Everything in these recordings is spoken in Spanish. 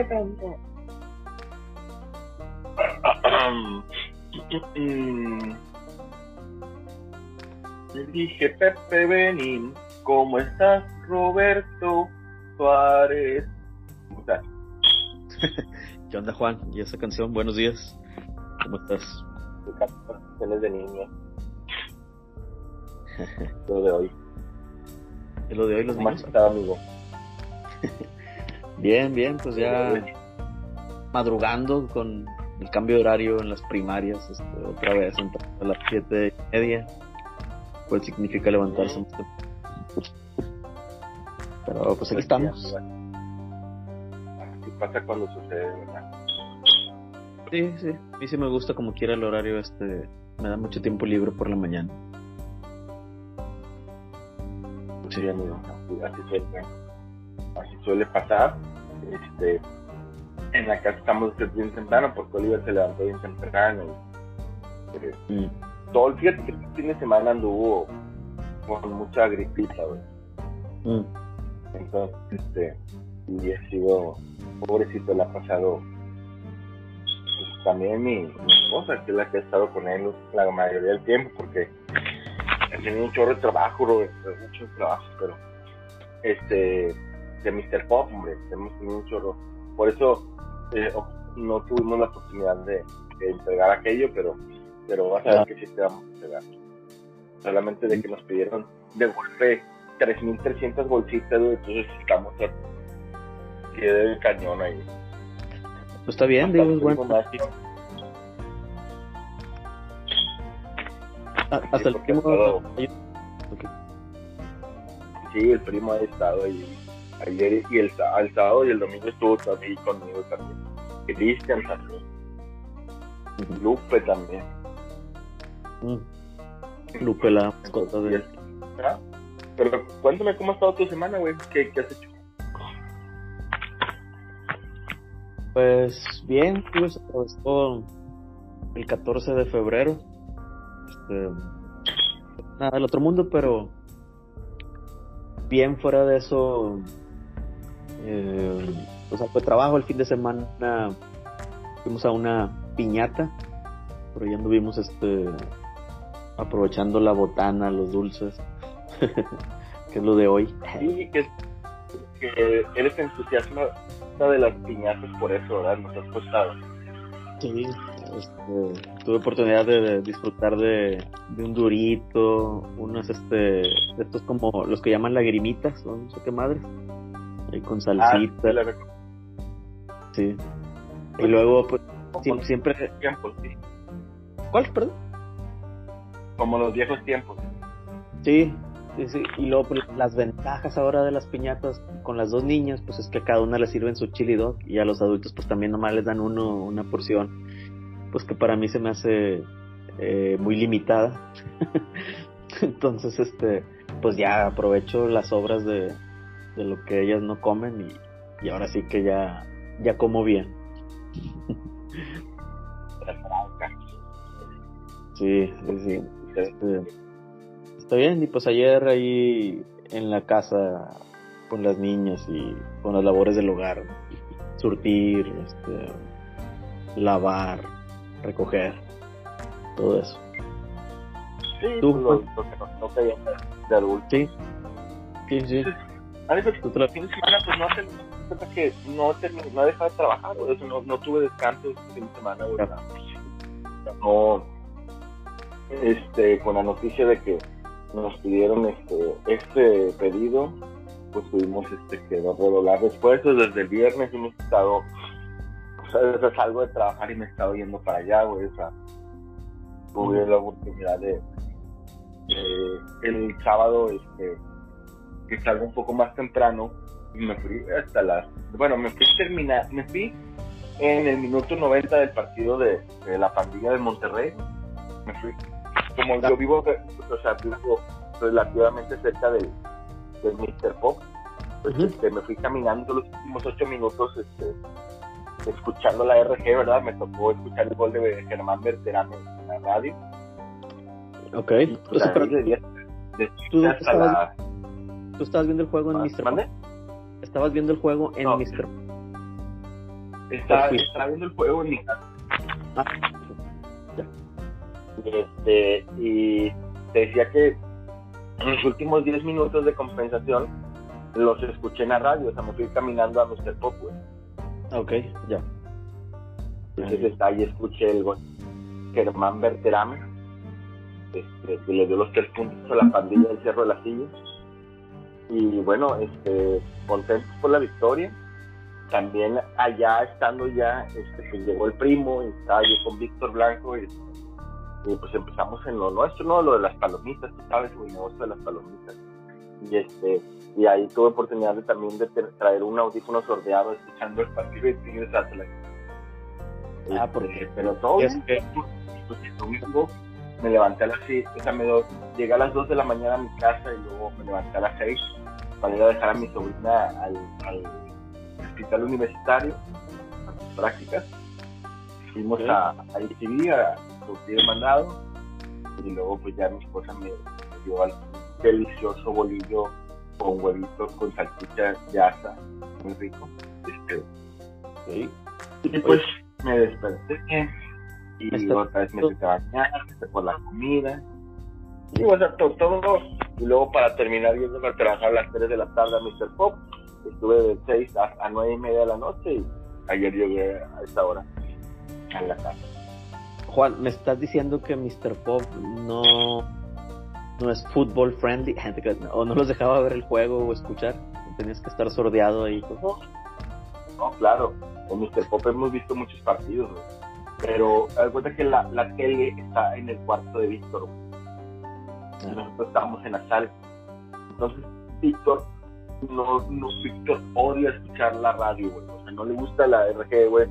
Le dije Pepe Benín, ¿cómo estás Roberto Suárez? ¿Cómo estás? ¿Qué onda Juan? ¿Y esa canción? Buenos días. ¿Cómo estás? Canciones de niño. Lo de hoy. ¿Es lo de hoy los ¿Cómo has niños? estado, amigo? Bien, bien, pues ya madrugando con el cambio de horario en las primarias, este, otra vez a las siete y media, pues significa levantarse más temprano. Pero pues aquí estamos. Así pasa cuando sucede, ¿verdad? Sí, sí, a mí sí me gusta como quiera el horario, este, me da mucho tiempo libre por la mañana. Sí, amigo, así suele, así suele pasar. Este, en la casa estamos bien temprano porque Oliver se levantó bien temprano. y, eh, Mm, todo el fíjate que el fin de semana anduvo con mucha gripita, güey. mm. Entonces, este, y ha sido, pobrecito, le ha pasado pues, también mi, mi esposa, que es la que ha estado con él la mayoría del tiempo, porque ha tenido un chorro de trabajo, Robert, muchos trabajos, pero este, de Mr. Pop, hombre, hemos tenido un chorro. Por eso eh, no tuvimos la oportunidad de, de entregar aquello, pero, pero vas a ver Ah. que sí te vamos a entregar. Solamente de que nos pidieron de golpe 3.300 bolsitas, entonces estamos a pie del cañón ahí. Pues está bien, digo, es bueno. Hasta el primo Ah, Hasta el Ok. Sí, el primo ha estado ahí ayer y el, el sábado y el domingo estuvo también conmigo también. Cristian también. Lupe también. Mm. Lupe, la mascota de ¿Ah? Pero cuéntame cómo ha estado tu semana, güey. ¿Qué, ¿Qué has hecho? Pues bien, pues atravesó el 14 de febrero. Este, nada del otro mundo, pero bien fuera de eso. Eh, o sea, fue trabajo el fin de semana. Fuimos a una piñata, pero ya anduvimos este, aprovechando la botana, los dulces, que es lo de hoy. Sí, que, que eres entusiasta de las piñatas por eso, ¿verdad? Nos has costado. Sí, este, tuve oportunidad de, de disfrutar de, de un durito, unos este, estos como los que llaman lagrimitas, o no sé qué madres, ahí con Ah, salsita, sí, la recuerdo. sí. Y luego, pues, sí, los siempre, viejos tiempos, sí. ¿cuál, perdón? Como los viejos tiempos. Sí, sí, sí. Y luego pues, las ventajas ahora de las piñatas con las dos niñas, pues es que a cada una le sirven su chili dog y a los adultos pues también nomás les dan uno, una porción, pues que para mí se me hace eh, muy limitada. Entonces, este, pues ya aprovecho las sobras de, de lo que ellas no comen y, y ahora sí que ya, ya como bien. Sí, sí, sí. Este, está bien, y pues ayer ahí en la casa con las niñas y con las labores del hogar, ¿no? surtir, este, lavar, recoger, todo eso. Sí, Tú, lo, lo que nos toca ya de-. Sí, sí, sí. A veces, Tú te la- el fin de semana, pues no hace cuenta que no, termi- no de trabajar, por eso no, no tuve descanso este fin de semana, güey. No, este, con la noticia de que nos pidieron este, este pedido, pues tuvimos este, que redoblar esfuerzos desde el viernes, hemos estado, o sea, desde salgo de trabajar y me he estado yendo para allá, güey, o sea, tuve la oportunidad de, de- el sábado, este, que salgo un poco más temprano y me fui hasta las, bueno, me fui terminar, me fui en el minuto 90 del partido de, de la pandilla de Monterrey, me fui, como yo vivo, o sea, vivo relativamente cerca del, del Mr. Pop, pues este, me fui caminando los últimos ocho minutos, este, escuchando la RG, ¿verdad? Me tocó escuchar el gol de Germán Berterano en la radio. Ok. Y, O pues, sea, de diez- de ¿Tú hasta la... tú estabas viendo el juego en Mr. ¿Mande? Estabas viendo el juego en No. Mr. Estaba, estaba viendo el juego en mi casa. Ah, Este, y te decía que en los últimos 10 minutos de compensación los escuché en la radio, o sea, me fui caminando a Mr. Pop, ok, ya. Entonces está, ahí escuché el gol. Germán Berterame, este, que le dio los tres puntos a la pandilla del Cerro de la Silla. Y bueno, este, contentos por la victoria. También allá estando ya, este, pues llegó el primo y estaba yo con Víctor Blanco y, y pues empezamos en lo nuestro, ¿no? Lo de las palomitas, tú sabes, el negocio de las palomitas. Y este, y ahí tuve oportunidad de, también de tra- traer un audífono sordeado escuchando el partido de Tigres Atlas. Ah, Este, porque- pero todo es que- el domingo me levanté a las 6, o sea, me do- llegué a las 2 de la mañana a mi casa y luego me levanté a las 6 para ir a dejar a mi sobrina al, al hospital universitario a sus prácticas. Fuimos a, a ICB, a surtir el mandado y luego pues ya mi esposa me dio al delicioso bolillo con huevitos con salchicha de asa, muy rico. Este, y pues me desperté y Está- otra vez me fui a bañar, me por la comida. Y o sea, to- todo, Y luego para terminar yéndome a trabajar a las 3 de la tarde a Mr. Pop, estuve de 6 a, a 9 y media de la noche y ayer llegué a esta hora a la casa. Juan, me estás diciendo que Mr. Pop no, no es fútbol friendly, o no los dejaba ver el juego o escuchar, tenías que estar sordeado ahí. pues. No, claro, con Mr. Pop hemos visto muchos partidos, güey. pero cuenta que la, la tele está en el cuarto de Víctor. Nosotros estábamos en la sala. Entonces, Víctor, no, no, Víctor odia escuchar la radio, güey. O sea, no le gusta la RG, güey.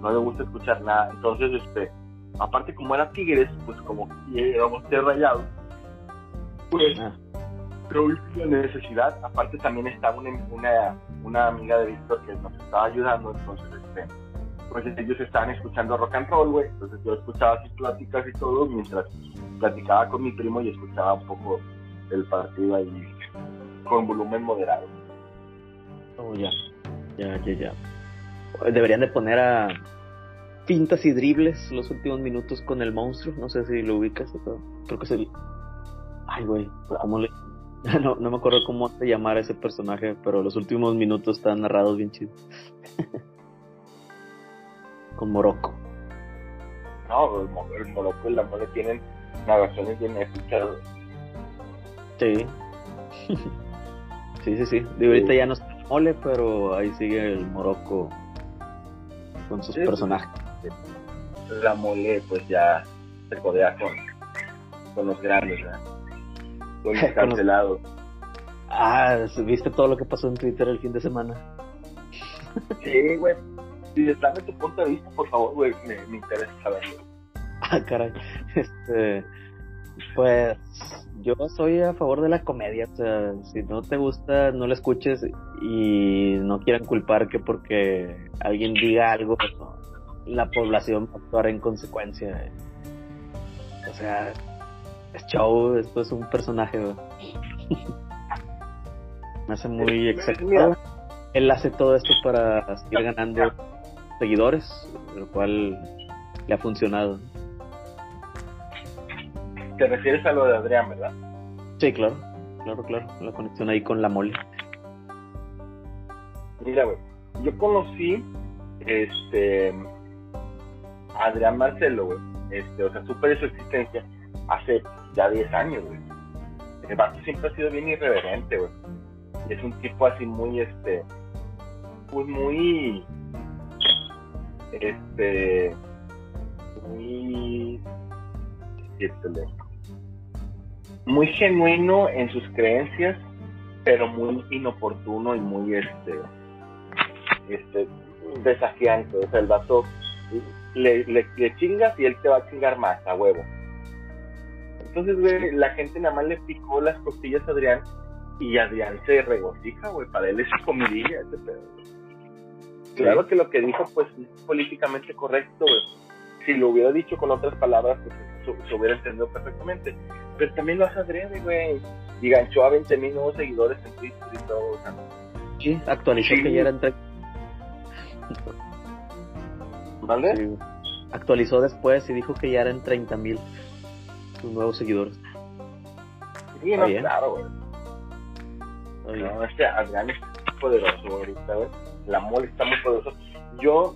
No le gusta escuchar nada. Entonces, este, aparte como era Tigres, pues como que éramos tres rayados, pues Ah, pero la necesidad, aparte también estaba una, una, una amiga de Víctor que nos estaba ayudando, entonces este, pues ellos estaban escuchando rock and roll, güey, entonces yo escuchaba sus pláticas y todo, mientras platicaba con mi primo y escuchaba un poco el partido ahí con volumen moderado. oh, ya, ya, ya, ya. Deberían de poner a pintas y dribles los últimos minutos con el monstruo, no sé si lo ubicas, pero creo que es el... Ay, güey, ¿cómo le...? No, no me acuerdo cómo se llamara ese personaje, pero los últimos minutos están narrados bien chidos. con Morocco. No, el, Mo- el Morocco y la Mole tienen narraciones bien güey. Sí. sí, sí, sí. De ahorita ya no está el mole, pero ahí sigue el Morocco con sus Sí, personajes. la Mole pues ya se codea con, con los grandes, ¿verdad? Con los- cancelados. Ah, ¿viste todo lo que pasó en Twitter el fin de semana? Sí, güey. Si de tu punto de vista, por favor, güey, me, me interesa saberlo. Ah, caray. Este, pues yo soy a favor de la comedia. O sea, si no te gusta, no la escuches y no quieran culpar que porque alguien diga algo, la población va a actuar en consecuencia. O sea, es show, esto es un personaje. güey. Me hace muy Mira. exacto. Él hace todo esto para seguir ganando seguidores, lo cual le ha funcionado. Te refieres a lo de Adrián, ¿verdad? Sí, claro, claro, claro, la conexión ahí con la mole. Mira, güey, yo conocí este a Adrián Marcelo, güey. Este, o sea, supe de su existencia hace ya 10 años, güey. El vato siempre ha sido bien irreverente, güey. Es un tipo así muy, este, pues muy, este, muy, muy genuino en sus creencias, pero muy inoportuno y muy, este, este, desafiante. O sea, el vato le, le, le chingas y él te va a chingar más, a huevo. Entonces, güey, la gente nada más le picó las costillas a Adrián y Adrián se regocija, güey. Para él es comidilla ese pedo. Claro que lo que dijo, pues, es políticamente correcto, güey. Si lo hubiera dicho con otras palabras, pues se, se hubiera entendido perfectamente. Pero también lo hace Adrián, güey. Y ganchó a 20 mil nuevos seguidores en Twitter y todo. O sea, Sí, actualizó Sí. que ya era entre... ¿Vale? Actualizó después y dijo que ya eran 30 mil sus nuevos seguidores. Sí, no, claro, güey. No, este Adrián es poderoso ahorita, güey. La mole está muy poderoso. Yo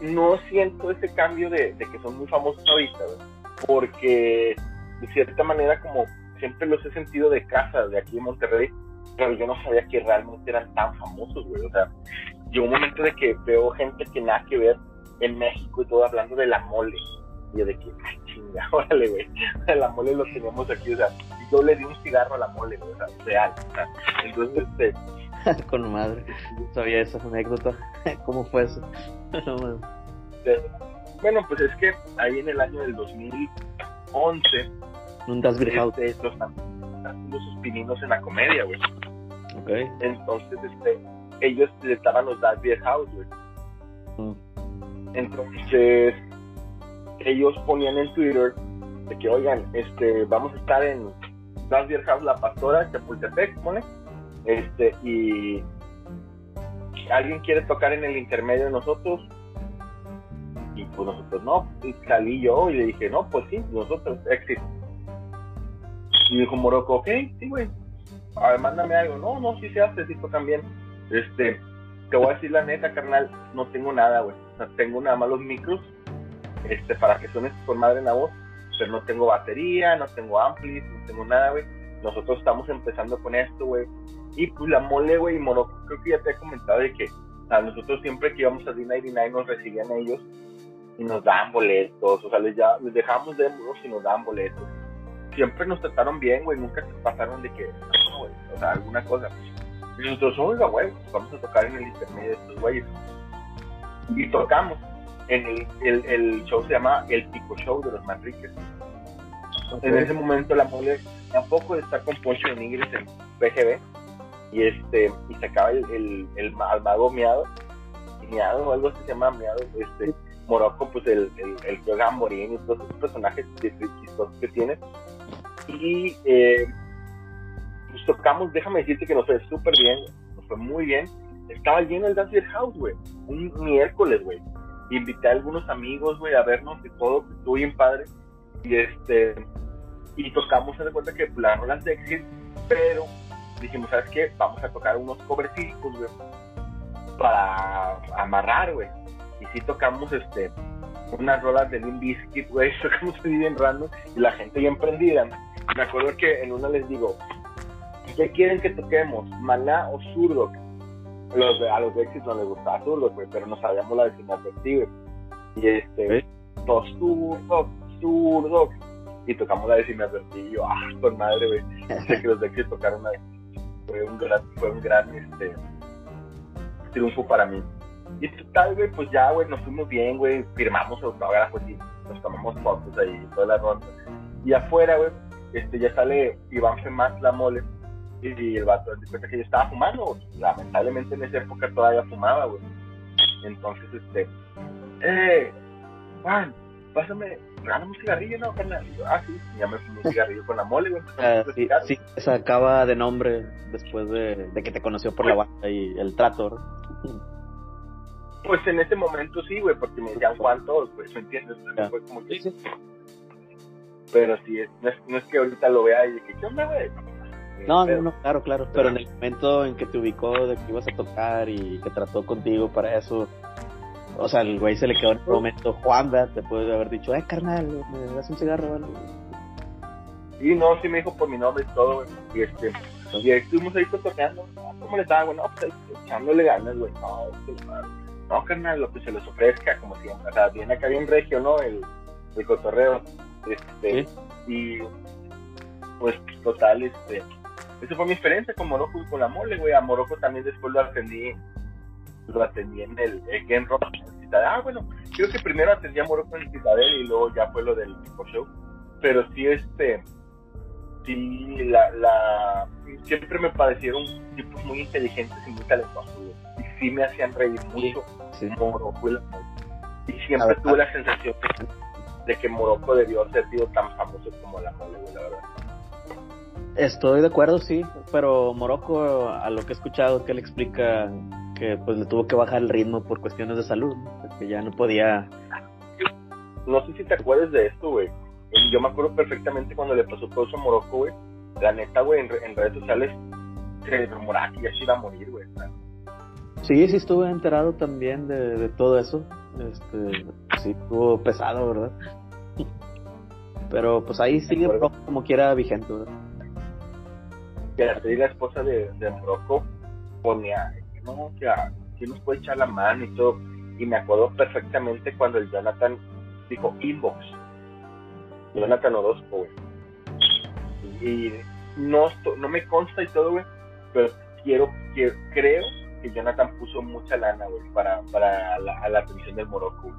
no siento ese cambio de, que son muy famosos ahorita, güey. Porque de cierta manera como siempre los he sentido de casa, de aquí en Monterrey, pero yo no sabía que realmente eran tan famosos, güey. O sea, llegó un momento de que veo gente que nada que ver en México y todo hablando de la mole. Y yo de que, ay, chinga, órale, güey. La mole lo tenemos aquí, o sea, yo le di un cigarro a la mole, güey, o sea, real. O entonces, este. Con madre. Sabía esa anécdota. ¿Cómo fue eso? bueno, pues es que ahí en el año del 2011. Un Das. Este, los haciendo sus pininos en la comedia, güey. Ok. Entonces, este, ellos estaban los Das Beer House, güey. Mm. Entonces, ellos ponían en Twitter de que, oigan, este, vamos a estar en Das Beer House La Pastora, Chapultepec, pone, este, y alguien quiere tocar en el intermedio de nosotros, y pues nosotros no, y salí yo y le dije, no, pues sí, nosotros, éxito. Y dijo Morocco, ok, sí, güey, a ver, mándame algo. No, no, sí se hace, sí tocan bien. Este, te voy a decir la neta, carnal, no tengo nada, güey. O sea, tengo nada más los micros, este, para que suene con madre en la voz, pero no tengo batería, no tengo amplis, no tengo nada, güey. Nosotros estamos empezando con esto, güey. Y pues la mole, güey, y Morocco, creo que ya te he comentado de que a nosotros siempre que íbamos a D99 nos recibían ellos y nos daban boletos, o sea, les, ya, les dejábamos de y nos daban boletos. Siempre nos trataron bien, güey, nunca se pasaron de que, no, güey, o sea, alguna cosa. Y nosotros, oiga, güey, vamos a tocar en el intermedio de estos güeyes. Y tocamos. En el, el, el, show se llama El Pico Show de los Manriques. En ese momento la mole tampoco está con Poncho de Nigris en PGB y este y se acaba el, el, el, mago miado miado o algo así se llama miado este Morocco pues el el, el juega Morín y todos esos personajes chistosos que tiene. Y eh, pues tocamos déjame decirte que nos fue súper bien nos fue muy bien. Estaba lleno el Dance House güey un miércoles güey. Invité a algunos amigos güey a vernos y todo estuvo bien padre. Y este y tocamos se de cuenta que las rolas de Exit pero dijimos, ¿sabes qué? Vamos a tocar unos covercicos, güey, para amarrar, güey. Y sí tocamos, este, unas rolas de Limp Bizkit, güey, tocamos bien random y la gente bien prendida. Me acuerdo que en una les digo, ¿qué quieren que toquemos? ¿Maná o Zurdo? Los a los de Exit no les gustaba Zurdo, güey, pero no sabíamos la de güey. Y este, dos Zurdo, Zurdo. Y tocamos la Sin y yo, ah, con madre, güey. sé que los de Exit tocaron una fue un gran, fue un gran este, triunfo para mí. Y total, güey, pues ya, güey, nos fuimos bien, güey, firmamos autógrafos y nos tomamos fotos ahí, toda la ronda. Y afuera, güey, este, ya sale Iván Femas la mole, y el vato de cuenta que yo estaba fumando, lamentablemente en esa época todavía fumaba, güey. Entonces, este, eh, Juan, pásame, regálame un cigarrillo, ¿no, carnal? Y yo, ah, sí, ya me fumé un cigarrillo con la mole, güey. Ah, sí, sí, se acaba de nombre después de, de que te conoció por la banda y el trato, Pues en ese momento sí, güey, porque me decían Juan todos, pues, ¿me entiendes? Fue como que... Sí, Pero sí, no, es, no es que ahorita lo vea y de que, ¿qué onda, güey? No, no, no, claro, claro. Pero en el momento en que te ubicó de que ibas a tocar y que trató contigo para eso, o sea, el güey se le quedó en el momento, Juan, te puede haber dicho, eh, carnal, me das un cigarro, ¿vale? Sí, no, sí me dijo por mi nombre y todo, güey. Y este, y estuvimos ahí cotorreando. Ah, ¿Cómo le estaba, güey? No, pues echándole ganas, güey. No, no, carnal, lo que se les ofrezca, como siempre. O sea, viene acá bien regio, ¿no? El, el cotorreo. Este, y pues, total, este, esa fue mi experiencia con Morocco y con la mole, güey. A Morocco también después lo atendí lo atendí en el, Game Rock Ah, bueno, creo que primero atendí a Morocco en el Citadel y luego ya fue lo del tipo show. Pero sí, este, sí, la, la, siempre me parecieron tipos muy inteligentes y muy talentosos. Y sí me hacían reír mucho Morocco y, siempre tuve la sensación de que Morocco debió ser sido tan famoso como la mole, la verdad. Estoy de acuerdo, sí, pero Morocco, a lo que he escuchado que él explica que pues le tuvo que bajar el ritmo por cuestiones de salud, que ya no podía. No sé si te acuerdas de esto, güey. Yo me acuerdo perfectamente cuando le pasó todo eso a Morocco, güey. La neta, güey, en, redes sociales se rumoraba que ya se iba a morir, güey. Sí, sí estuve enterado también de, todo eso. Este, sí, estuvo pesado, ¿verdad? Pero pues ahí sigue como quiera vigente, ¿verdad? Que la esposa de, de Morocco ponía, no, que nos puede echar la mano y todo. Y me acuerdo perfectamente cuando el Jonathan dijo inbox. Jonathan Orozco, güey. Y no, no me consta y todo, güey, pero quiero, quiero, creo que Jonathan puso mucha lana, güey, para, para la, la atención del Morocco.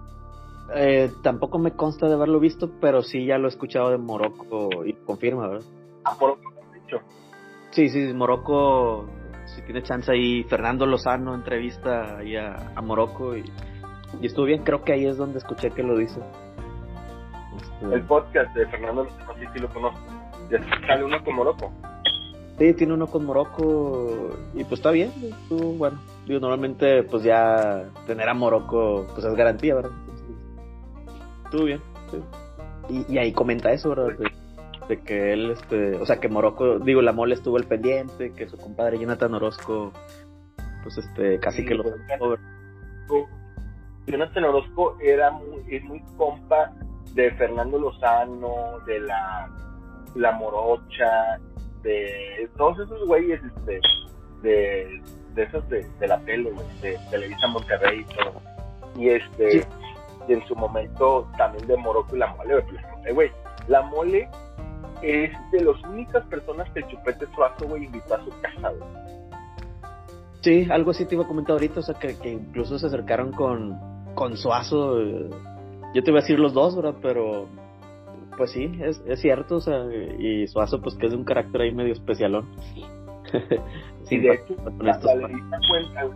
Eh, tampoco me consta de haberlo visto, pero sí ya lo he escuchado de Morocco y confirma, ¿verdad? Ah, Morocco, dicho. Sí, sí, Morocco, si tiene chance ahí, Fernando Lozano entrevista ahí a, a Morocco y, y, estuvo bien, creo que ahí es donde escuché que lo dice. Este, El podcast de Fernando Lozano, sí, sí lo conozco. Ya sale uno con Morocco. Sí, tiene uno con Morocco y pues está bien. bueno, digo, normalmente pues ya tener a Morocco pues es garantía, ¿verdad? Estuvo bien. Y, ahí comenta eso, ¿verdad? De, que él, este, o sea, que Morocco, digo, la mole estuvo el pendiente, que su compadre Jonathan Orozco, pues este, casi que lo... Jonathan Orozco era muy, es muy compa de Fernando Lozano, de la, la Morocha, de todos esos güeyes este, de, de esos de, de la tele, de Televisa Monterrey y todo. Y este, y en su momento también de Morocco y la mole, güey. La mole es de las únicas personas que el Chupete Suazo, güey, invitó a su casa, güey. Sí, algo así te iba a comentar ahorita, o sea, que, que incluso se acercaron con, con Suazo. Eh, yo te iba a decir los dos, ¿verdad? Pero pues sí, es, es cierto, o sea, y Suazo pues que es de un carácter ahí medio especialón. sí, de hecho, la, la cuenta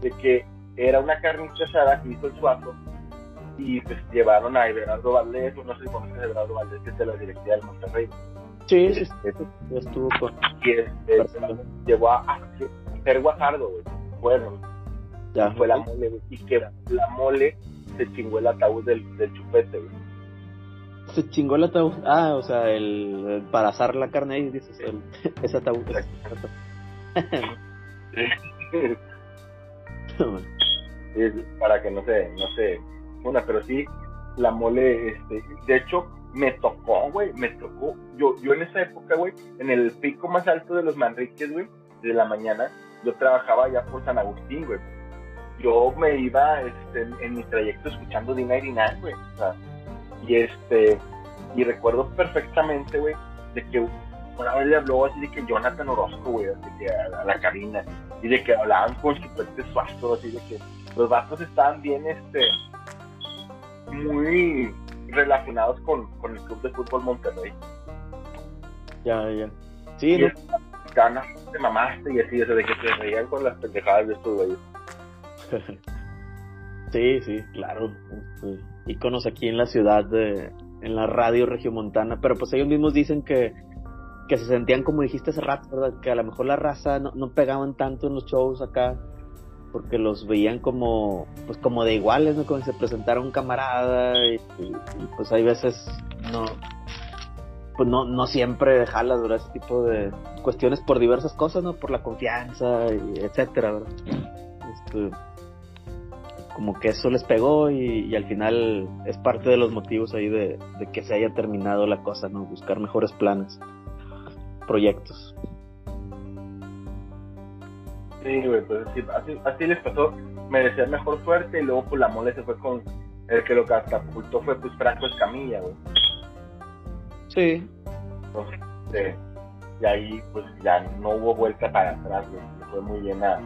de que era una carne asada que hizo el Suazo y pues llevaron a Everardo Valdés, no sé si conoces a Everardo Valdés, que es de la directiva del Monterrey. Sí, sí, sí, estuvo con... Y este, llevó a, ser Guajardo, güey, bueno, ya, fue la mole, güey, y que la mole se chingó el ataúd del, del chupete, güey se chingó el ataúd. Ah, o sea, el, para asar la carne ahí, dices, el, ese ataúd. para que no se, no sé, una, pero sí, la mole, este, de hecho, me tocó, güey, me tocó, yo, yo en esa época, güey, en el pico más alto de los Manriques, güey, de la mañana, yo trabajaba ya por San Agustín, güey. Yo me iba este, en, mi trayecto escuchando Dina y güey. O sea, y este, y recuerdo perfectamente, güey, de que una vez le habló así de que Jonathan Orozco, güey, así que a, la cabina, y de que hablaban con Chipete Suazo, así de que los vatos estaban bien, este, muy relacionados con, con el Club de Fútbol Monterrey. Ya, ya. Sí, y ¿no? te mamaste y así, o sea, de que se reían con las pendejadas de estos güeyes. sí, sí, claro. Este, íconos aquí en la ciudad, de, en la radio regiomontana, pero pues ellos mismos dicen que, que se sentían como dijiste hace rato, ¿verdad? Que a lo mejor la raza no, no pegaban tanto en los shows acá, porque los veían como, pues como de iguales, ¿no? Como si se presentara un camarada y, pues hay veces no, pues no, no siempre jalas, ¿verdad? Ese tipo de cuestiones por diversas cosas, ¿no? Por la confianza, y etcétera, ¿verdad? Este, como que eso les pegó y, al final es parte de los motivos ahí de, que se haya terminado la cosa, ¿no? Buscar mejores planes, proyectos. Sí, güey, pues así, así, les pasó, merecía mejor suerte y luego pues la mole se fue con el que lo catapultó fue pues Franco Escamilla, güey. Sí. Entonces, y ahí pues ya no hubo vuelta para atrás, güey, fue muy bien a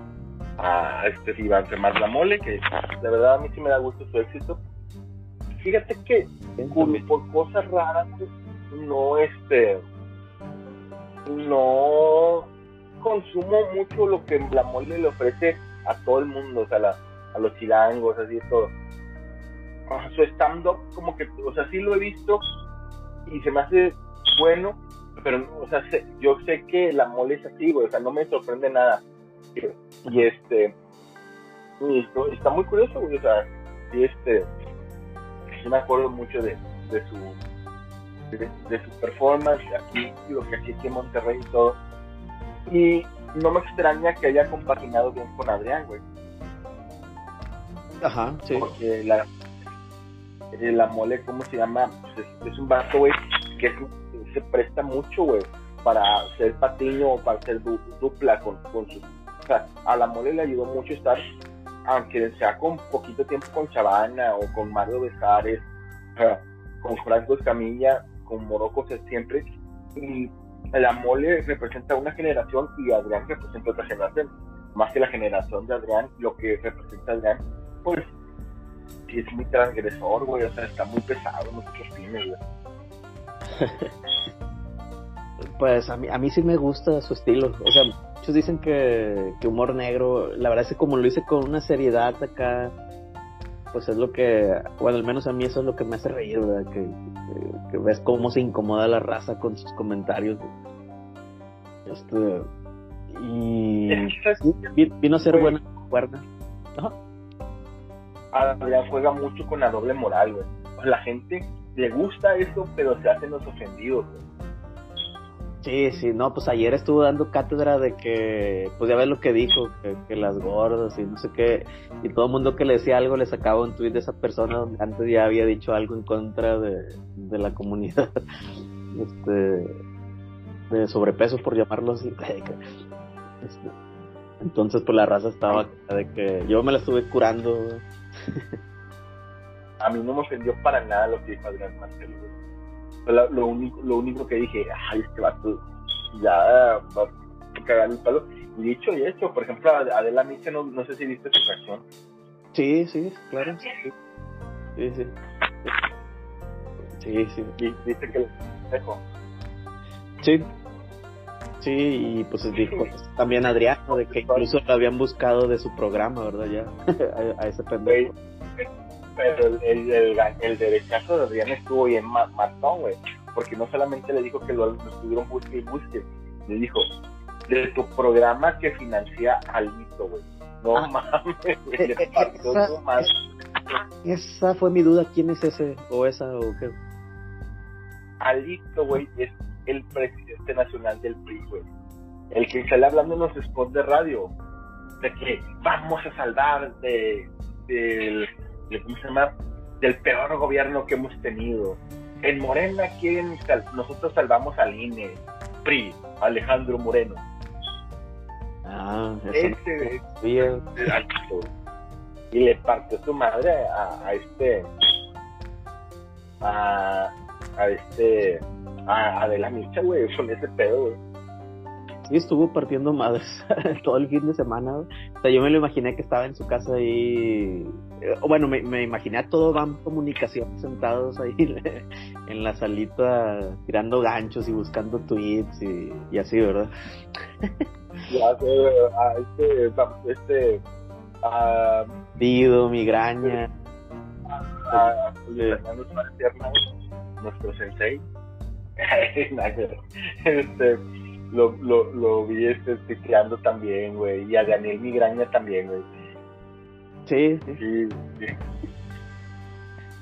a este Iván más la mole, que de verdad a mí sí me da gusto su éxito. Fíjate que por, cosas raras no este no consumo mucho lo que la mole le ofrece a todo el mundo, o sea, a los chilangos, así todo. su stand-up, como que, o sea, sí lo he visto y se me hace bueno, pero, o sea, yo sé que la mole es así, güey, o sea, no me sorprende nada y este, Y está muy curioso, güey, o sea, sí, este, me acuerdo mucho de, de su de, su performance aquí, lo que aquí, aquí en Monterrey y todo. Y no me extraña que haya compaginado bien con Adrián, güey. Ajá, sí. Porque la, la mole, ¿cómo se llama? Pues es, un vaso, güey, que se presta mucho, güey, para ser patiño o para ser dupla con, con su... O sea, a la mole le ayudó mucho estar, aunque sea con poquito tiempo con Chavana o con Mario Besares, con Franco Escamilla, con Morocco siempre. Y la mole representa una generación y Adrián representa otra generación. Más que la generación de Adrián, lo que representa Adrián, pues es muy transgresor, güey. O sea, está muy pesado, no sé qué güey. pues a mí, a mí sí me gusta su estilo. O sea, muchos dicen que, que humor negro, la verdad es que como lo hice con una seriedad acá, pues es lo que, bueno, al menos a mí eso es lo que me hace reír, ¿verdad? Que, que, ves cómo se incomoda la raza con sus comentarios. Este, y vino a ser buena cuerda. Adrián juega mucho con la doble moral, güey. La gente le gusta eso, pero se hacen los ofendidos, güey. Sí, sí, no, pues ayer estuvo dando cátedra de que, pues ya ves lo que dijo, que, las gordas y no sé qué, y todo el mundo que le decía algo le sacaba un tuit de esa persona donde antes ya había dicho algo en contra de, la comunidad, este, de sobrepeso por llamarlo así. Este, entonces, pues la raza estaba de que yo me la estuve curando. A mí no me ofendió para nada lo que dijo Adrián Marcelo, lo, lo, único, lo único que dije, ay, este vato ya va a cagar el palo. Y dicho y hecho, por ejemplo, Adela Micha, no, no sé si viste su reacción. Sí, sí, claro. Sí, sí. Sí, sí. sí. Y viste que le dejó. Sí. Sí, y pues dijo también Adriano, de que incluso lo habían buscado de su programa, ¿verdad? Ya, a, ese pendejo pero el, el, el, derechazo de Adrián estuvo bien matón, güey. Porque no solamente le dijo que lo, estuvieron busque y busque, le dijo, de tu programa que financia Alito, güey. No ah. mames, güey, le esa, más. Esa fue mi duda, ¿quién es ese o esa o qué? Alito, güey, es el presidente nacional del PRI, güey. El que sale hablando en los spots de radio, de que vamos a salvar de, del ¿cómo se llama? Del peor gobierno que hemos tenido. En Morena quieren, nosotros salvamos al INE, PRI, Alejandro Moreno. Ah, ese es y le partió su madre a, este a, a este a, de la Micha, güey, con ese pedo, güey sí estuvo partiendo madres todo el fin de semana. O sea, yo me lo imaginé que estaba en su casa ahí. Eh, bueno, me, me imaginé a todo van comunicación sentados ahí en la salita tirando ganchos y buscando tweets y, y así, ¿verdad? Ya sé, a este, este, a, Dido, migraña. A, a, nuestro sensei. este lo, lo, lo vi este titeando también, güey. Y a Daniel Migraña también, güey. Sí, sí. sí,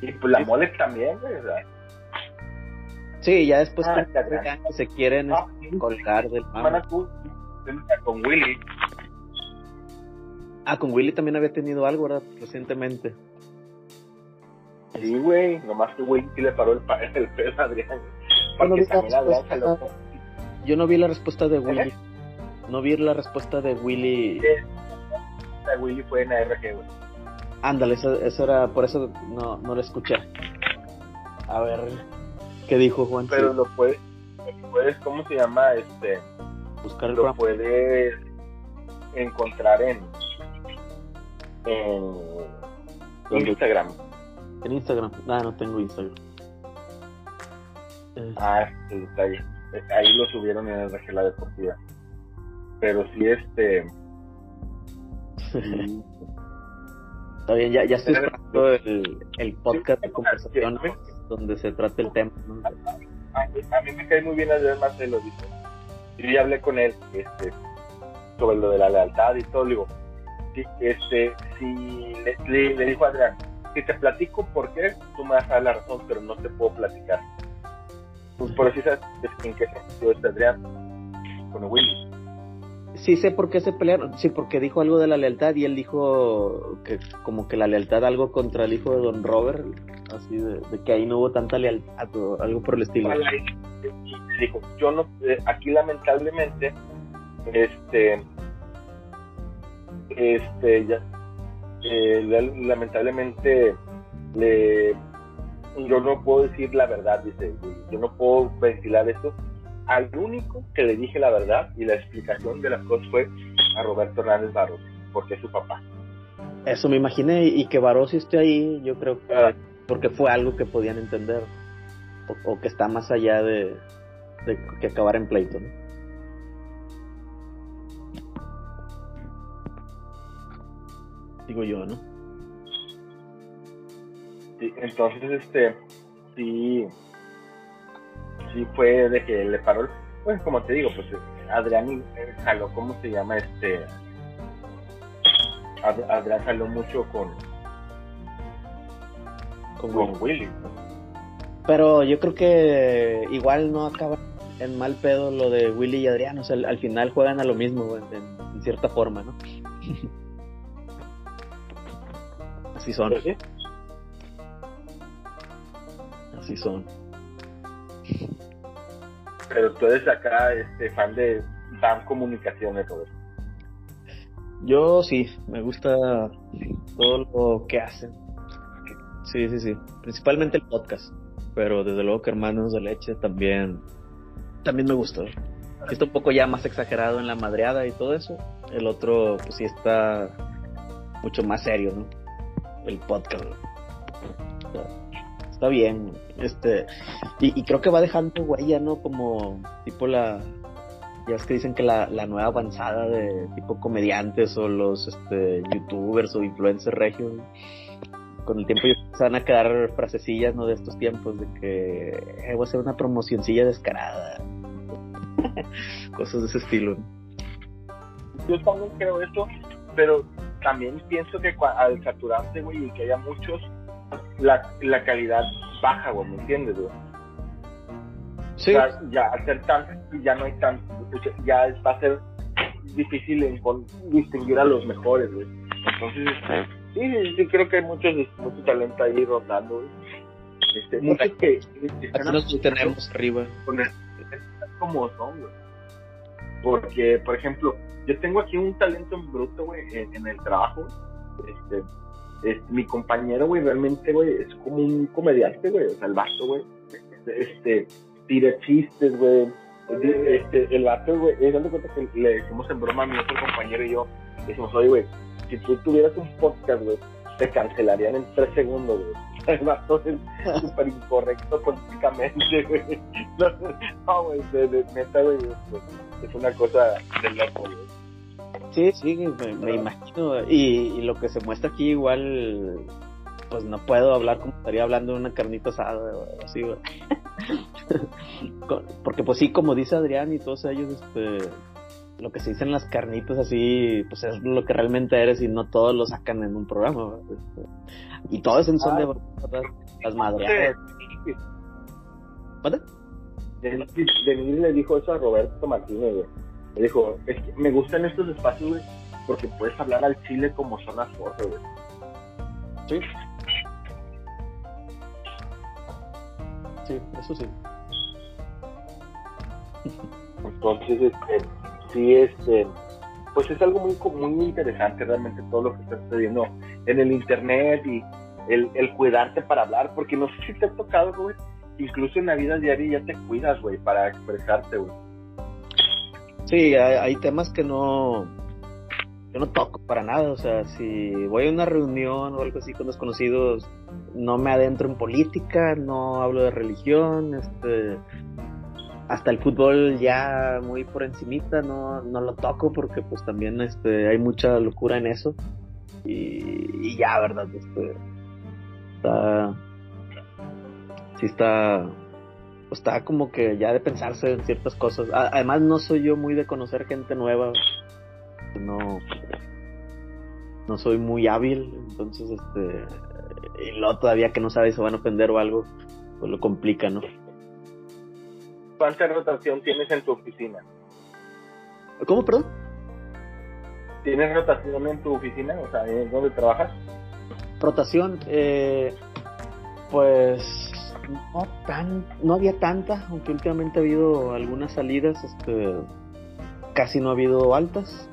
Y pues la mole también, güey, Sí, ya después ah, se quieren ah, colgar del mame. Con Willy. Ah, con Willy también había tenido algo, ¿verdad? Recientemente. Sí, güey, nomás que Willy sí le paró el, el pez a Adrián. Porque también Adrián se lo yo no vi la respuesta de Willy. No vi la respuesta de Willy. De Willy fue en ARG, güey. Ándale, eso, era, por eso no, no lo escuché. A ver, ¿qué dijo Juan? Pero lo puedes, puedes, ¿cómo se llama? Este, buscar el Lo puedes encontrar en, en Instagram. En Instagram, nada, no tengo Instagram. Ah, sí, está bien ahí lo subieron en el la Deportiva. Pero sí, este. Está bien, ya, ya estoy esperando el, el podcast de conversación donde se trata el tema. A, mí, me cae muy bien Adrián Marcelo, dice. Yo ya hablé con él este, sobre lo de la lealtad y todo. digo, Sí, este, si le, le, dijo a Adrián, si te platico por qué, tú me vas a dar la razón, pero no te puedo platicar. Pues por eso sabes en qué sentido este Adrián con Willy. Sí sé por qué se pelearon, sí, porque dijo algo de la lealtad y él dijo que como que la lealtad algo contra el hijo de Don Robert, así de, que ahí no hubo tanta lealtad o algo por el estilo. Dijo, yo no, eh, aquí lamentablemente, este, este, ya, eh, lamentablemente, le, yo no puedo decir la verdad, dice, yo no puedo ventilar esto. Al único que le dije la verdad y la explicación de las cosas fue a Roberto Hernández Barros, porque es su papá. Eso me imaginé, y que Barros esté ahí, yo creo que ah. porque fue algo que podían entender, o, que está más allá de, de que acabar en pleito, ¿no? digo yo, ¿no? Sí, entonces, este, sí, sí fue de que le paró, pues como te digo, pues Adrián jaló, ¿cómo se llama? Este, Adrián jaló mucho con, con, Willy. Pero yo creo que igual no acaba en mal pedo lo de Willy y Adrián, o sea, al, final juegan a lo mismo, en cierta forma, ¿no? Así son. Así son. Pero tú eres acá este, fan de BAM Comunicaciones, Roberto. Yo sí, me gusta todo lo que hacen. Sí, sí, sí. Principalmente el podcast. Pero desde luego que Hermanos de Leche también, también me gustó. Está un poco ya más exagerado en la madreada y todo eso. El otro, pues sí está mucho más serio, ¿no? el podcast. Está, bien, este, y, creo que va dejando huella, ¿no? Como tipo la, ya es que dicen que la, la nueva avanzada de tipo comediantes o los este, youtubers o influencers regios, con el tiempo se van a quedar frasecillas, ¿no? De estos tiempos, de que eh, voy a hacer una promocioncilla descarada, cosas de ese estilo. Yo también creo eso, pero también pienso que al saturarse, güey, y que haya muchos, la, la calidad baja, güey, ¿me entiendes, güey? Sí. ya hacer tanto, ya no hay tanto, ya va a ser difícil en, distinguir a los mejores, güey. Entonces, este, sí, sí, creo que hay muchos, mucho talento ahí rondando, güey. Este, muchos que, tenemos arriba. como son, güey. Porque, por ejemplo, yo tengo aquí un talento en bruto, güey, en, el trabajo. Este, es, mi compañero, güey, realmente, güey, es como un comediante, güey. O sea, el vato, güey, este, tira chistes, güey. Este, el vato, güey, dando cuenta que le decimos en broma a mi otro compañero y yo, decimos, oye, güey, si tú tuvieras un podcast, güey, te cancelarían en tres segundos, güey. El vato es súper incorrecto políticamente, güey. No, güey, neta, güey, es una cosa de loco, Sí, sí, me, imagino. Y, lo que se muestra aquí igual, pues no puedo hablar como estaría hablando de una carnita asada o así, Porque pues sí, como dice Adrián y todos ellos, este, lo que se dicen las carnitas así, pues es lo que realmente eres y no todos lo sacan en un programa. Este, y todos en son de ah. las madres. ¿Vale? Denis le dijo eso a Roberto Martínez, güey. Le dijo, es que me gustan estos espacios, güey, porque puedes hablar al chile como son las cosas, güey. Sí. Sí, eso sí. Entonces, este, sí, este, pues es algo muy, muy interesante realmente todo lo que está sucediendo en el internet y el, el cuidarte para hablar, porque no sé si te ha tocado, güey, incluso en la vida diaria ya te cuidas, güey, para expresarte, güey. Sí, hay, temas que no, yo no toco para nada, o sea, si voy a una reunión o algo así con desconocidos, no me adentro en política, no hablo de religión, este, hasta el fútbol ya muy por encimita, no, no lo toco porque pues también este, hay mucha locura en eso y, y ya, verdad, este, está, sí está, está como que ya de pensarse en ciertas cosas. Además no soy yo muy de conocer gente nueva. No, no soy muy hábil, entonces este y luego todavía que no sabes si se van a ofender o algo, pues lo complica, ¿no? ¿Cuánta rotación tienes en tu oficina? ¿Cómo, perdón? ¿Tienes rotación en tu oficina? O sea, ¿en dónde trabajas? Rotación, eh, pues no tan, no había tanta, aunque últimamente ha habido algunas salidas, este, casi no ha habido altas.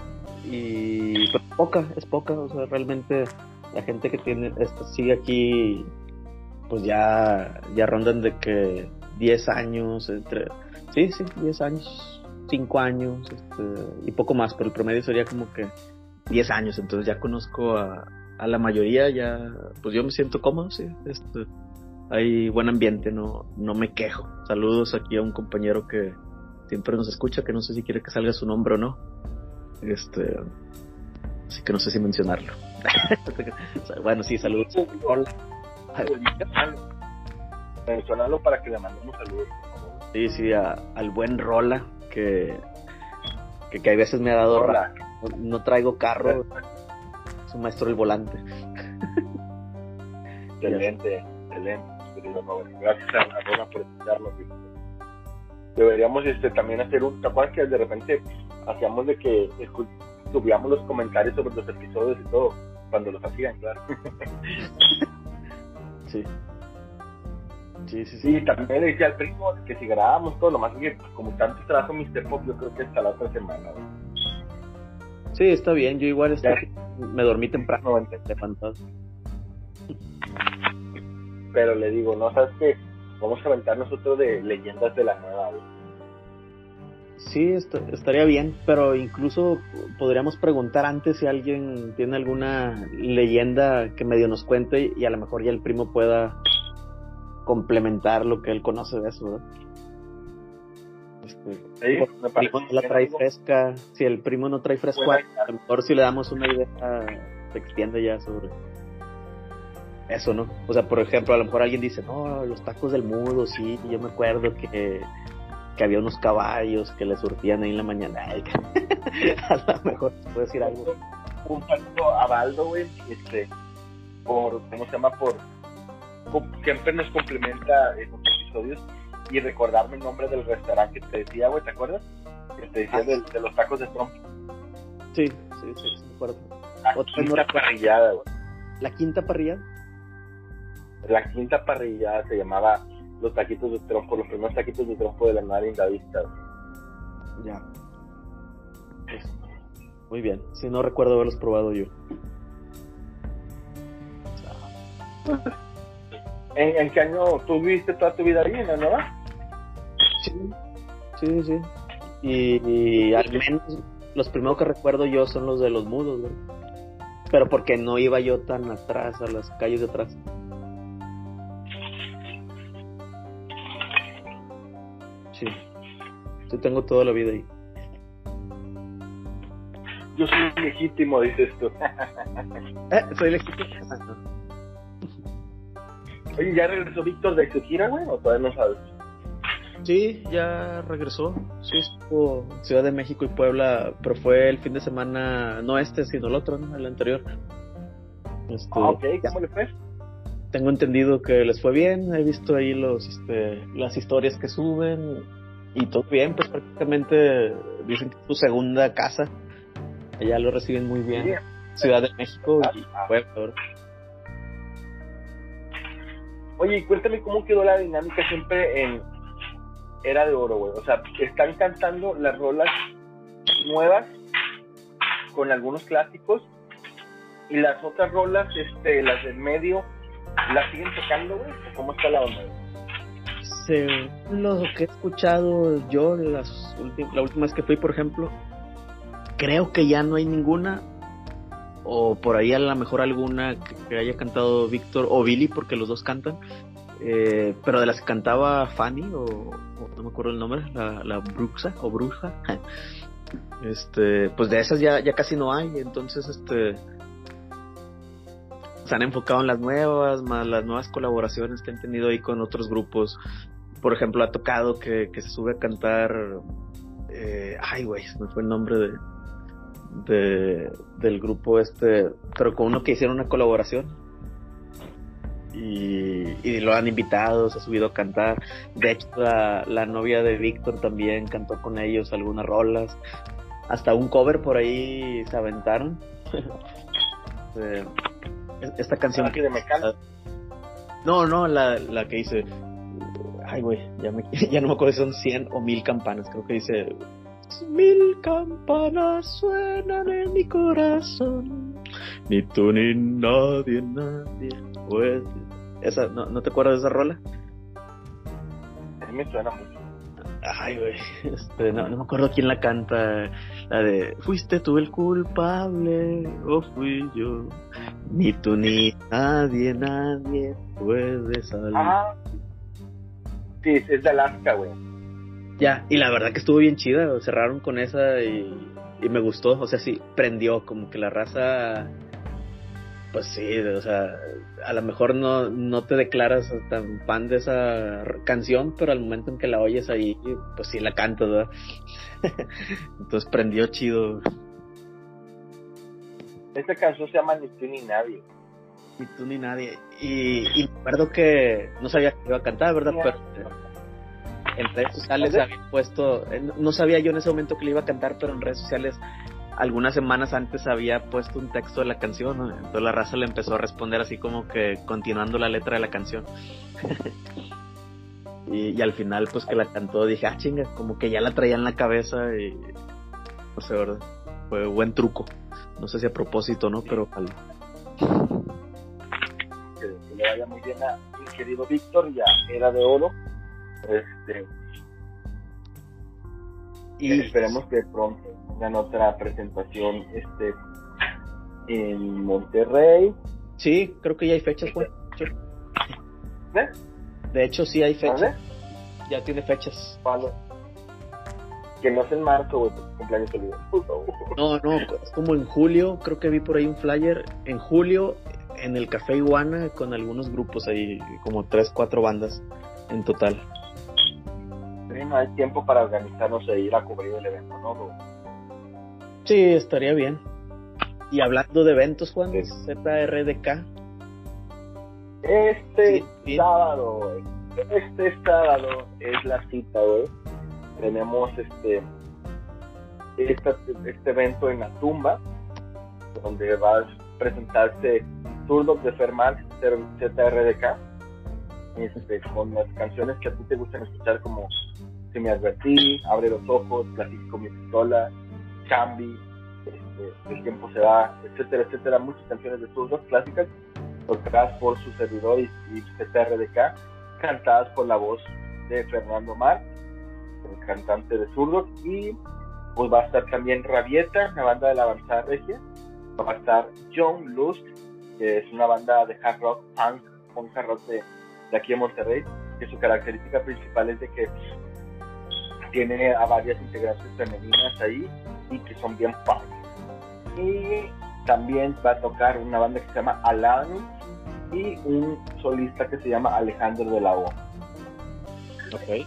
Y pero poca, es poca, o sea, realmente la gente que tiene, este, sigue aquí, pues ya, ya rondan de que 10 años, entre, sí, sí, 10 años, 5 años, este, y poco más, pero el promedio sería como que 10 años, entonces ya conozco a, a la mayoría, ya, pues yo me siento cómodo, sí, este, hay buen ambiente, no, no me quejo. Saludos aquí a un compañero que siempre nos escucha, que no sé si quiere que salga su nombre o no. Este, así que no sé si mencionarlo. bueno, sí, saludos. Hola. Mencionarlo para que le mandemos saludos. Sí, sí, al buen Rola, que, que, que a veces me ha dado... Rola. No, traigo carro, es un maestro del volante. excelente, excelente. Gracias a Rola por escucharnos. Deberíamos este, también hacer un... ¿Te acuerdas que de repente hacíamos de que subíamos los comentarios sobre los episodios y todo? Cuando los hacían, claro. sí. Sí, sí, sí. Y también le decía al primo que si grabábamos todo, lo más que pues, como tanto trabajo Mr. Pop, yo creo que hasta la otra semana. Sí, está bien, yo igual estoy, me dormí temprano de fantasma. Pero le digo, no, sabes que vamos a aventar nosotros de leyendas de la nueva. Sí, estaría bien, pero incluso podríamos preguntar antes si alguien tiene alguna leyenda que medio nos cuente y a lo mejor ya el primo pueda complementar lo que él conoce de eso, ¿verdad? Este, la trae fresca, si el primo no trae fresco, a lo mejor si le damos una idea se extiende ya sobre eso, ¿no? O sea, por ejemplo, a lo mejor alguien dice, no, los tacos del mudo, sí, yo me acuerdo que, que había unos caballos que le surtían ahí en la mañana. a lo mejor puede decir algo. Un saludo a Baldo, güey, este, por, ¿cómo se llama? Por, siempre nos complementa en los episodios y recordarme el nombre del restaurante que te decía, güey, ¿te acuerdas? Que te decía ah, de, los tacos de Trump. Sí, sí, sí, me acuerdo. La quinta parrillada, güey. ¿La quinta parrillada? La quinta parrillada se llamaba los taquitos de trompo, los primeros taquitos de trompo de la madre Vista. Ya. Muy bien. Si no recuerdo haberlos probado yo. ¿En, qué año tú viviste toda tu vida ahí, en la nueva? Sí, sí, sí. Y, al menos los primeros que recuerdo yo son los de los mudos, Pero porque no iba yo tan atrás, a las calles de atrás. Yo tengo toda la vida ahí. Yo soy legítimo, dices tú. eh, soy legítimo. Oye, ¿ya regresó Víctor de su gira, güey? ¿O todavía no sabes? Sí, ya regresó. Sí, estuvo Ciudad de México y Puebla, pero fue el fin de semana, no este, sino el otro, ¿no? El anterior. Este, ah, ok, ¿cómo le fue? tengo entendido que les fue bien, he visto ahí los, este, las historias que suben y todo bien, pues prácticamente dicen que es su segunda casa, allá lo reciben muy bien, Ciudad de México y ah, ah. Puebla. Oye, cuéntame cómo quedó la dinámica siempre en Era de Oro, güey. O sea, están cantando las rolas nuevas con algunos clásicos y las otras rolas, este, las del medio, ¿La siguen tocando, güey? ¿Cómo está la onda? Según lo que he escuchado yo, las la última vez que fui, por ejemplo, creo que ya no hay ninguna. O por ahí a lo mejor alguna que, haya cantado Víctor o Billy, porque los dos cantan. Eh, pero de las que cantaba Fanny, o, no me acuerdo el nombre, la, la Bruxa o Bruja, este, pues de esas ya, ya casi no hay. Entonces, este se han enfocado en las nuevas, más las nuevas colaboraciones que han tenido ahí con otros grupos. Por ejemplo, ha tocado que, se sube a cantar. Eh, ay, güey, se me fue el nombre de, de, del grupo este, pero con uno que hicieron una colaboración. Y, y lo han invitado, se ha subido a cantar. De hecho, la, la novia de Víctor también cantó con ellos algunas rolas. Hasta un cover por ahí se aventaron. Eh, esta canción Ah, que de Mecano. No, no, la, la que dice. Ay, güey, ya, me- ya no me acuerdo si son 100 o 1000 campanas. Creo que dice. Mil campanas suenan en mi corazón. Ni tú ni nadie, nadie puede. Esa, ¿no, ¿No te acuerdas de esa rola? A mí me suena mucho. Ay, güey, este, no, no me acuerdo quién la canta. La de Fuiste tú el culpable o fui yo. Ni tú ni nadie, nadie puede salir. Ah, sí, es de Alaska, güey. Ya, y la verdad que estuvo bien chida, cerraron con esa y, y me gustó, o sea, sí, prendió, como que la raza, pues sí, o sea, a lo mejor no, no te declaras tan fan de esa canción, pero al momento en que la oyes ahí, pues sí la cantas, ¿verdad? Entonces prendió chido, Esta canción se llama Ni tú ni nadie. Ni tú ni nadie. Y, y me acuerdo que no sabía que iba a cantar, ¿verdad? Pero eh, en redes sociales había puesto, eh, no- sabía yo en ese momento que le iba a cantar, pero en redes sociales algunas semanas antes había puesto un texto de la canción, ¿no? entonces la raza le empezó a responder así como que continuando la letra de la canción. y, y al final pues que la cantó dije, ah chinga, como que ya la traía en la cabeza y no sé, ¿verdad? Fue buen truco. No sé si a propósito, ¿no? Pero le vaya muy bien a mi querido Víctor, ya era de oro. Este, y esperemos que pronto tengan otra presentación este en Monterrey. Sí, creo que ya hay fechas. Sí. ¿Eh? De hecho, sí hay fechas. ¿Vale? Ya tiene fechas. Vale. Que no es en marzo, güey, cumpleaños. No, no, es como en julio. Creo que vi por ahí un flyer. En julio, en el Café Iguana, con algunos grupos ahí, como tres, cuatro bandas en total. Sí, no hay tiempo para organizarnos e ir a cubrir el evento, ¿no? Sí, estaría bien. Y hablando de eventos, Juan, Sí. ZRDK. Este Sí, sábado. Este sábado es la cita, güey. Tenemos este esta- este evento en la tumba, donde va a presentarse Zurdos de Fermat ZRDK, este, con las canciones que a ti te gustan escuchar, como Si me advertí, Abre los ojos, Clasifico mi pistola, Chambi, este, El tiempo se va, etcétera, etcétera. Muchas canciones de Zurdos clásicas tocadas por su servidor y, y ZRDK, cantadas por la voz de Fernando Mar, el cantante de Zurdos, y pues va a estar también Rabieta, la banda de la avanzada regia, va a estar John Lust, que es una banda de hard rock, punk, punk hard rock de, de aquí en Monterrey, que su característica principal es de que tiene a varias integrantes femeninas ahí y que son bien punk. Y también va a tocar una banda que se llama Alan y un solista que se llama Alejandro de la O.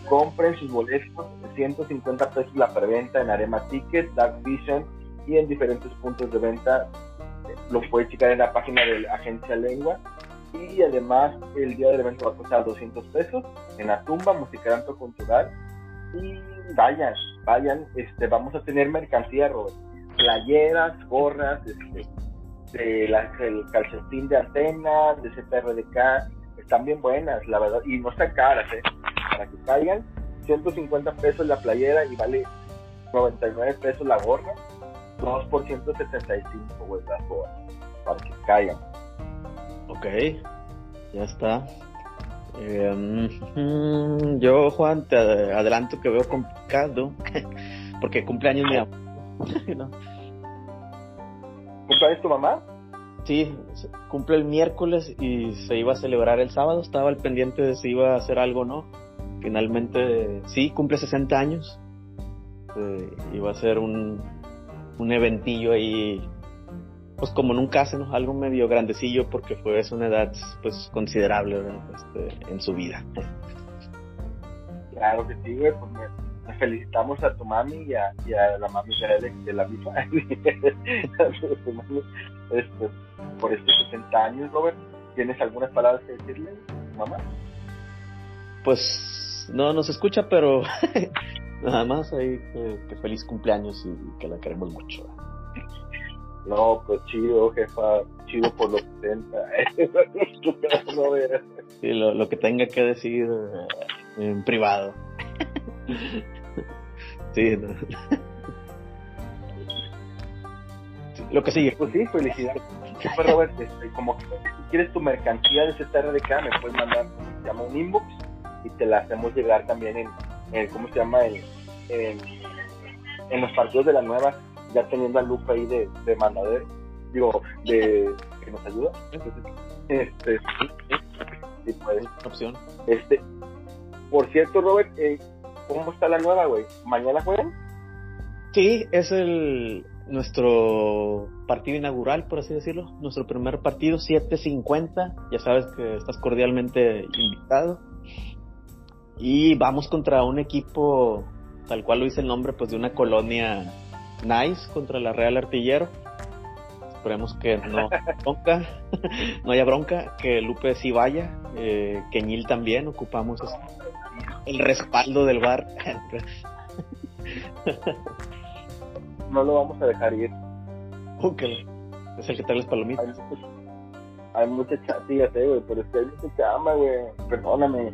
Compren sus boletos, 150 pesos la preventa en Arema Ticket, Dark Vision y en diferentes puntos de venta. Los puedes checar en la página de la agencia Lengua. Y además, el día del evento va a costar 200 pesos en la tumba, musicaranto cultural. Y vayan, vayan, este, vamos a tener mercancía, Robert. Playeras, gorras, este, de la- el calcetín de antena, de CPRDK, están bien buenas, la verdad, y no están caras, ¿eh? Para que caigan, 150 pesos la playera y vale 99 pesos la gorra, 2 por 175, güey, las gorras, para que caigan. Ok, ya está. Eh, mm, yo, Juan, te adelanto que veo complicado, porque cumpleaños mi mamá. ¿Cumpleaños tu mamá? Sí, cumple el miércoles y se iba a celebrar el sábado. Estaba al pendiente de si iba a hacer algo o no. Finalmente, sí, cumple 60 años. Eh, iba a ser un, un eventillo ahí, pues como nunca hace, ¿no? Algo medio grandecillo porque fue es una edad pues considerable. Este, en su vida. Claro que sí, güey, pues me- felicitamos a tu mami y a, y a la mami de, de la misma este, por estos 60 años, Robert. ¿Tienes algunas palabras que decirle, mamá? Pues no nos escucha, pero nada más ahí que, feliz cumpleaños y que la queremos mucho. No, pues chido, jefa, chido por los 70. sí, lo, lo que tenga que decir eh, en privado. sí, no. Lo que sigue. Pues sí, felicidades. Este, como que si quieres tu mercancía de CTRDK, me puedes mandar, llama un inbox y te la hacemos llegar también en, ¿cómo se llama? En, en, los partidos de la nueva, ya teniendo a Lupe ahí de, de mandadero, digo, de que nos ayuda. este, sí, puede. opción. Este, por cierto, Robert, eh, ¿cómo está la nueva, güey? ¿Mañana juegan? Sí, es el nuestro partido inaugural, por así decirlo. Nuestro primer partido, 7.50. Ya sabes que estás cordialmente invitado. Y vamos contra un equipo, tal cual lo dice el nombre, pues de una colonia nice contra la Real Artillero. Esperemos que no bronca, no haya bronca, que Lupe sí vaya, eh, que Ñil también, ocupamos el respaldo del bar. no lo vamos a dejar ir. Ok, es el que trae las palomitas. Hay mucha chatilla, güey, pero es que hay mucha chama, güey, perdóname.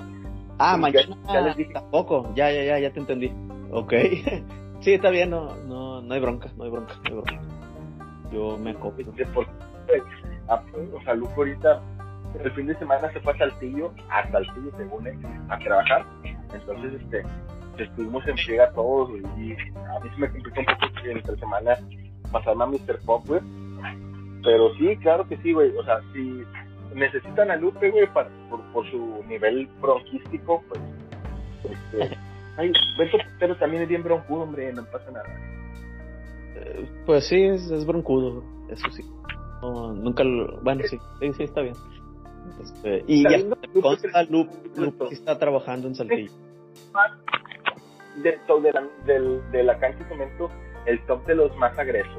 Ah, mañana ya, les dije. tampoco, ya, ya, ya, ya te entendí. Ok, sí, está bien, no, no, no hay bronca, no hay bronca, no hay bronca. Yo me acopio. Ah, o sea, Luco ahorita, el fin de semana se fue a Saltillo, a Saltillo según él, a trabajar. Entonces, este, estuvimos en friega todos, y a mí se me complicó un poco entre semana pasarme a Mr. Pop, güey. Pero sí, claro que sí, güey. O sea, si necesitan a Lupe, güey, por, por, su nivel bronquístico, pues. Este, ay, Beto pero también es bien broncudo, hombre, no pasa nada. Eh, pues sí, es, es, broncudo, eso sí. nunca lo. Bueno, sí, sí, sí está bien. Este, y ya consta, Lupe, Lupe está trabajando en Saltillo de, de, la, de, la cancha de cemento el top de los más agresos.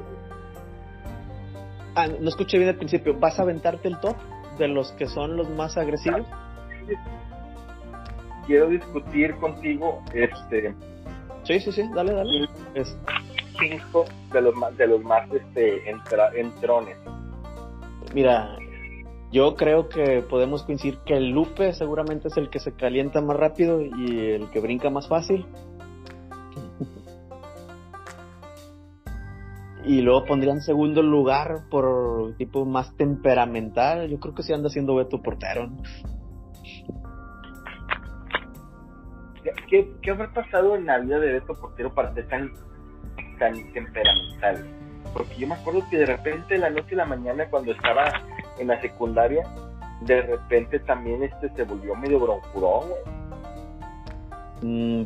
Ah, no escuché bien al principio. ¿Vas a aventarte el top de los que son los más agresivos? Quiero discutir contigo este. Sí, sí, sí, dale, dale. Cinco de los más, de los más este, entrones. Mira, yo creo que podemos coincidir que el Lupe seguramente es el que se calienta más rápido y el que brinca más fácil. Y luego pondría en segundo lugar por tipo más temperamental. Yo creo que sí anda siendo Beto Portero. ¿Qué, ¿Qué habrá pasado en la vida de Beto Portero para ser tan, tan temperamental? Porque yo me acuerdo que de repente la noche y la mañana cuando estaba en la secundaria, de repente también este se volvió medio broncurón,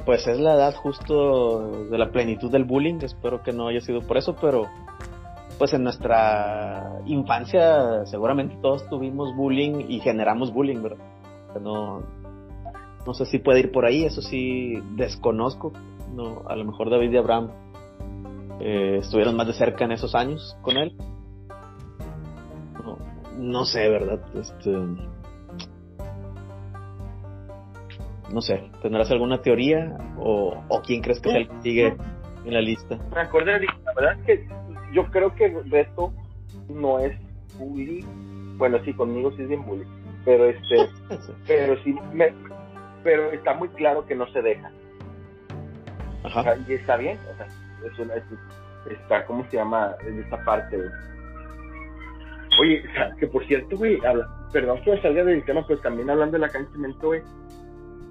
pues es la edad justo de la plenitud del bullying, espero que no haya sido por eso, pero pues en nuestra infancia seguramente todos tuvimos bullying y generamos bullying, ¿verdad? No, no sé si puede ir por ahí, eso sí desconozco, no, a lo mejor David y Abraham eh, estuvieron más de cerca en esos años con él. No, no sé, ¿verdad? Este, no sé, ¿tendrás alguna teoría o, quién crees que es el que sigue en la lista? Me acordé, la verdad es que yo creo que Beto no es bully, bueno sí, conmigo sí es bien bully, pero este, pero sí, me, pero está muy claro que no se deja. Ajá. y está bien, o sea, es una, está, ¿cómo se llama? En esta parte, Oye, que por cierto, güey, perdón que me salga del tema, pues también hablando de la cancha güey,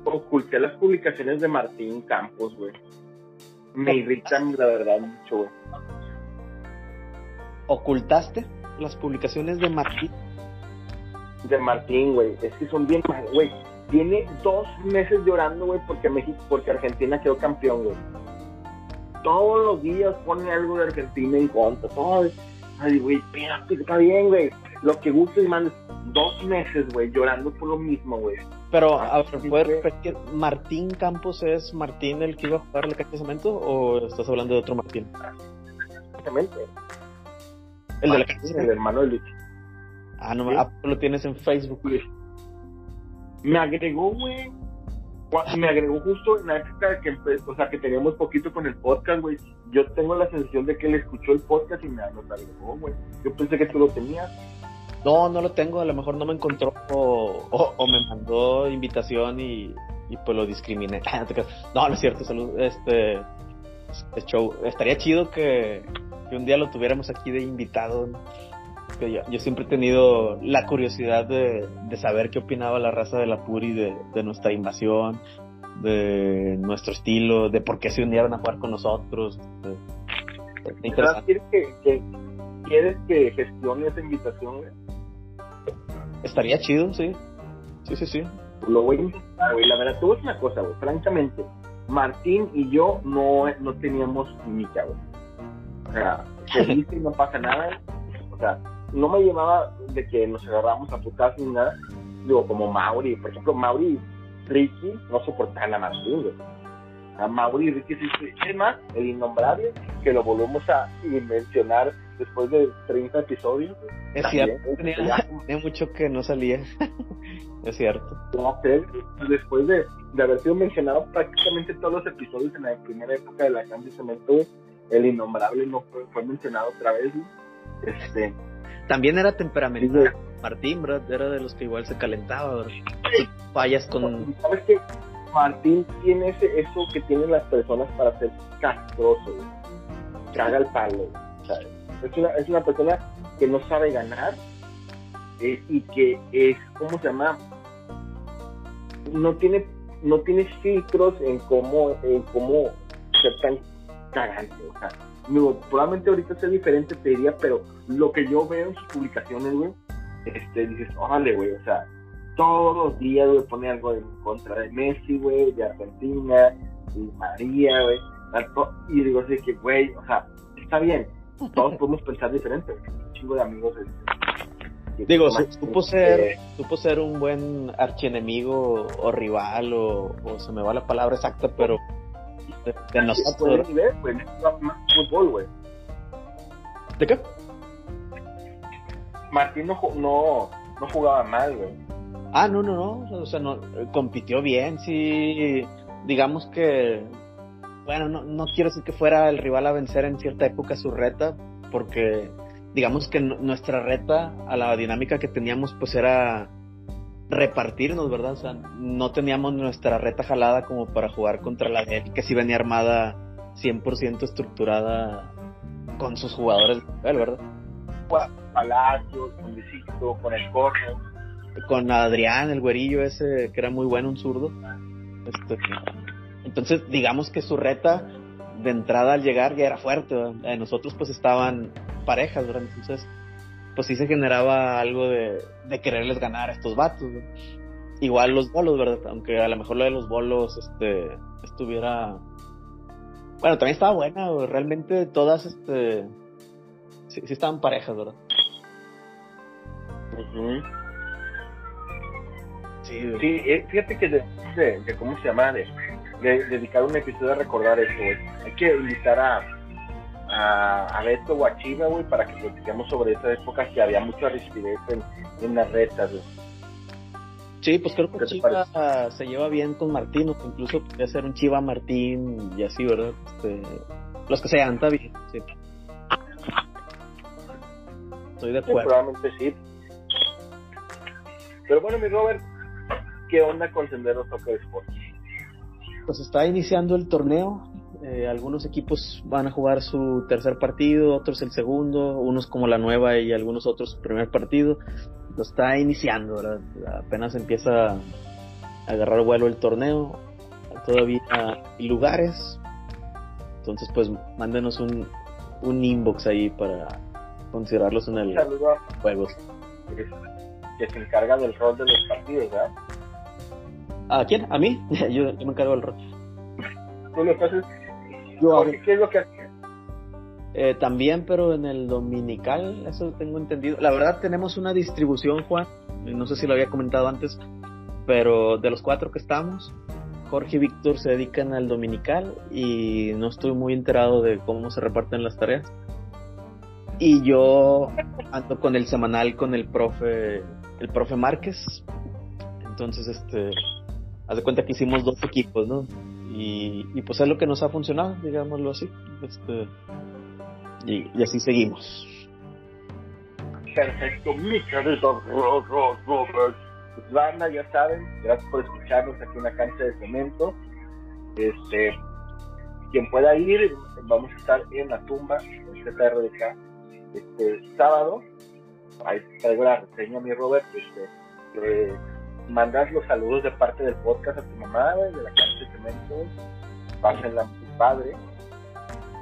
oculté las publicaciones de Martín Campos, güey. Me irritan, la verdad, mucho, güey. ¿Ocultaste las publicaciones de Martín? De Martín, güey. Es que son bien mal, güey. Tiene dos meses llorando, güey, porque México, porque Argentina quedó campeón, güey. Todos los días pone algo de Argentina en contra. Todo. Ay, güey, espérate, está bien, güey. Lo que gusta y mandes dos meses, güey, llorando por lo mismo, güey Pero, a ver, ¿puedes repetir? ¿Martín Campos es Martín el que iba a jugar el cemento o estás hablando de otro Martín? Exactamente. El de la Martín, el hermano de Luis. Ah, no, Sí. ah, lo tienes en Facebook. Me agregó, güey. Me agregó justo en la época que empezó, o sea, que teníamos poquito con el podcast, güey. Yo tengo la sensación de que él escuchó el podcast y me nos agregó, güey. Yo pensé que tú lo tenías. No, no lo tengo, a lo mejor no me encontró o, o- o me mandó invitación y, y pues lo discriminé. No. No, es cierto, salud. Este, este show. Estaría chido que, que un día lo tuviéramos aquí de invitado. Que yo, yo siempre he tenido la curiosidad de, de saber qué opinaba la raza de la Puri de, de nuestra invasión, de nuestro estilo, de por qué se unieron a jugar con nosotros. este, ¿Verdad? interesante. ¿Quieres que, que- ¿Quieres que gestione esa invitación, güey? Estaría chido, sí. Sí, sí, sí. Lo voy a intentar, güey. La verdad, tú es una cosa, güey. Francamente, Martín y yo no, no teníamos química, güey. O sea, se dice y no pasa nada. O sea, no me llevaba de que nos agarramos a putas ni nada. Digo, como Mauri, por ejemplo, Mauri y Ricky no soportaban a Martín, güey. A Mauri y Ricky sí. Es más, el innombrable, que lo volvemos a mencionar después de 30 episodios. Es También, cierto, tenía, ya- tenía mucho que no salía. es cierto. Después de, de haber sido mencionado prácticamente todos los episodios en la primera época de la Cancha de Cemento, el innombrable no fue, fue mencionado otra vez. ¿no? Este, También era temperamental. digo, Martín, ¿verdad? Era de los que igual se calentaba, ¿verdad? Fallas con. ¿sabes qué? Martín tiene ese, eso que tienen las personas para ser castroso, güey. caga el palo. ¿sabes? Es, una, es una persona que no sabe ganar eh, y que es, ¿cómo se llama? No tiene, no tiene filtros en cómo, en cómo ser tan cagante. O sea, probablemente ahorita sea diferente, te diría, pero lo que yo veo en sus publicaciones, güey, este, dices, órale, güey, o sea, todos los días, güey, pone algo en contra de Messi, güey, de Argentina, y María, güey, y digo así que, güey, o sea, está bien, todos podemos pensar diferente, un chingo de amigos. Digo, su- supo ser, eh, supo ser un buen archienemigo o rival o, o se me va la palabra exacta, pero de, de nosotros. nivel, más fútbol, güey. ¿De qué? Martín no, no, no jugaba mal, güey. Ah, no, no, no, o sea, no, compitió bien, sí, digamos que, bueno, no, no quiero decir que fuera el rival a vencer en cierta época su reta, porque digamos que nuestra reta a la dinámica que teníamos pues era repartirnos, ¿verdad? O sea, no teníamos nuestra reta jalada como para jugar contra la de él, que sí venía armada 100% estructurada con sus jugadores, de nivel, ¿verdad? Palacios, con Luisito, con el Corno. con Adrián, el güerillo ese, que era muy bueno, un zurdo. Este, entonces, digamos que su reta de entrada al llegar ya era fuerte. ¿verdad? Eh, Nosotros pues estaban parejas, ¿verdad? Entonces, pues sí se generaba algo de, de quererles ganar a estos vatos. ¿verdad? Igual los bolos, ¿verdad? Aunque a lo mejor lo de los bolos este, estuviera... Bueno, también estaba buena, realmente todas este, sí, sí estaban parejas, ¿verdad? Ujú. Sí, güey. Sí, eh, fíjate que de, de- de cómo se llama, de, de dedicar un episodio a recordar eso, güey. Hay que invitar a, a, a Beto o a Chiva, güey, para que platiquemos sobre esa época que había mucha rigidez en, en las retas, güey. Sí, pues creo que ¿Qué te Chiva se lleva bien con Martín, o que incluso podría ser un Chiva Martín y así, ¿verdad? Este, los que sean, está bien. Sí. Estoy de Sí, acuerdo. probablemente sí. Pero bueno, mi Robert, ¿qué onda con Sendero Soccer Sports? Pues está iniciando el torneo. eh, algunos equipos van a jugar su tercer partido, otros el segundo, unos como la nueva y algunos otros su primer partido. Lo está iniciando, ¿verdad? Apenas empieza a agarrar vuelo el torneo. Todavía hay lugares. Entonces, pues mándenos un, un inbox ahí para considerarlos en el juego. que se encarga del rol de los partidos, ¿verdad? ¿A quién? ¿A mí? yo, yo me encargo del rol. Tú lo haces. Yo hago. ¿Qué es lo que? Eh, también, pero en el dominical, eso tengo entendido. La verdad, tenemos una distribución, Juan. No sé si lo había comentado antes. Pero de los cuatro que estamos, Jorge y Víctor se dedican al dominical y no estoy muy enterado de cómo se reparten las tareas. Y yo ando con el semanal con el profe, el profe Márquez. Entonces, este, haz de cuenta que hicimos dos equipos, ¿no? Y, pues es lo que nos ha funcionado, digámoslo así. Este, y, así seguimos. Perfecto, mi querido Robert. Pues banda, ya saben, gracias por escucharnos aquí en la cancha de cemento. Este, quien pueda ir, vamos a estar en la tumba, en CTRDK, este sábado. Ahí traigo la reseña, mi Robert. Este, mandas los saludos de parte del podcast a tu mamá, güey, de la cancha de cemento. Pásenla a tu padre.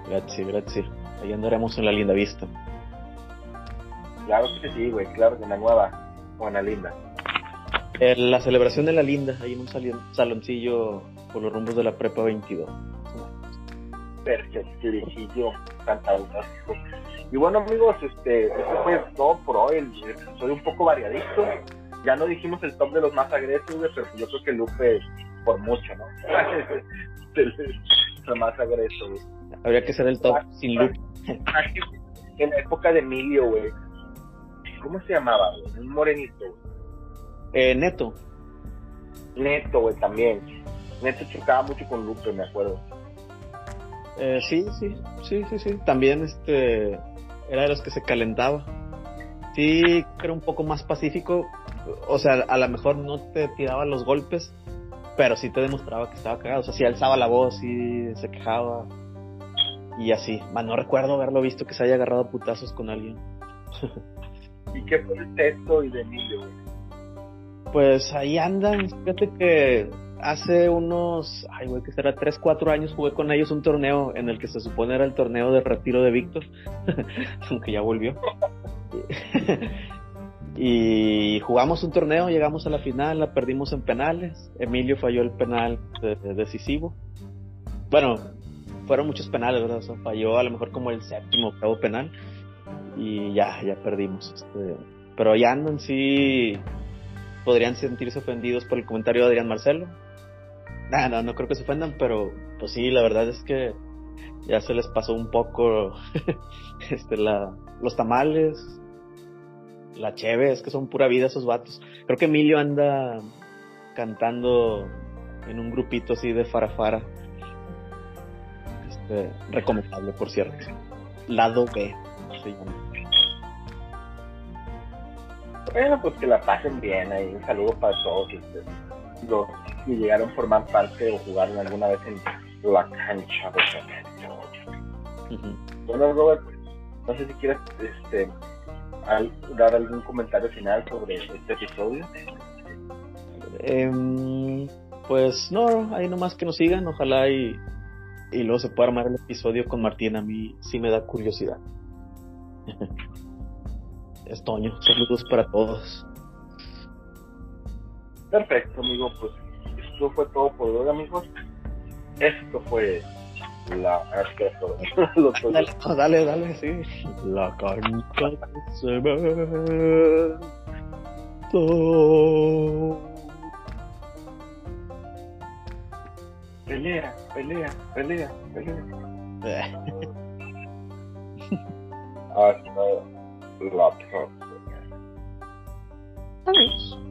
Gracias, gracias. Ahí andaremos en la linda vista. Claro que sí, güey, claro, en la nueva, o en la linda. La celebración de la linda, ahí en un saloncillo por los rumbos de la prepa 22. Perfectillo, fantástico. Y bueno amigos, este, esto fue todo por hoy, episodio un poco variadito. Ya no dijimos el top de los más agresivos, pero yo creo que Lupe por mucho, ¿no? el más agresivo. Habría que ser el top sin loop. En la época de Emilio, güey. ¿Cómo se llamaba? güey? Un morenito. Eh, neto, Neto, güey, también. Neto chocaba mucho con Lupe, me acuerdo. Eh, sí, sí, sí, sí, sí. También este era de los que se calentaba. Sí, era un poco más pacífico. O sea, a lo mejor no te tiraba los golpes, pero sí te demostraba que estaba cagado. O sea, sí alzaba la voz, sí se quejaba. Y así. Man, no recuerdo haberlo visto que se haya agarrado a putazos con alguien. ¿Y qué fue el texto y de Emilio? Pues ahí andan. Fíjate que hace unos, ay, güey, que será 3, 4 años jugué con ellos un torneo en el que se supone era el torneo de retiro de Víctor, aunque ya volvió. y jugamos un torneo, llegamos a la final, la perdimos en penales. Emilio falló el penal de- de- decisivo. Bueno, fueron muchos penales, ¿verdad? O sea, falló a lo mejor como el séptimo, octavo penal. Y ya, ya perdimos. Este, pero ya andan, sí, podrían sentirse ofendidos por el comentario de Adrián Marcelo. Nah, no, no creo que se ofendan, pero pues sí, la verdad es que ya se les pasó un poco este, la, los tamales, la cheve, es que son pura vida esos vatos. Creo que Emilio anda cantando en un grupito así de farafara. Este, recomendable, por cierto. Lado B se llama. Bueno, pues que la pasen bien ahí. Un saludo para todos este, los que llegaron a formar parte o jugaron alguna vez en la cancha de. Bueno, Robert, no sé si quieres este, al- dar algún comentario final sobre este episodio. Em, pues no, ahí nomás que nos sigan, ojalá y, y luego se pueda armar el episodio con Martín, a mí sí me da curiosidad. es Toño, saludos para todos. Perfecto, amigo, pues esto fue todo por hoy, amigos. Esto fue la Dale, no, dale, dale, sí. La cancha de cemento. Pelea, pelea, pelea, pelea. Hasta la próxima. Adiós.